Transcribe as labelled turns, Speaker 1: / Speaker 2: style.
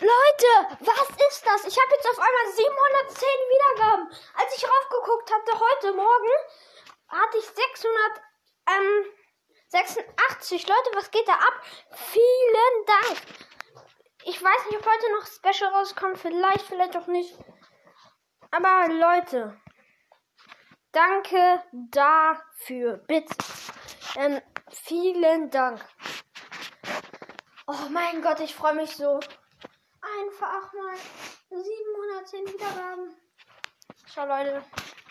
Speaker 1: Leute, was ist das? Ich habe jetzt auf einmal 710 Wiedergaben. Als ich raufgeguckt hatte heute Morgen, hatte ich 686. Leute, was geht da ab? Vielen Dank. Ich weiß nicht, ob heute noch Special rauskommt. Vielleicht, vielleicht auch nicht. Aber Leute, danke dafür. Bitte. Ähm, vielen Dank. Oh mein Gott, ich freue mich so. Einfach mal 710 Wiedergaben. Ciao, Leute.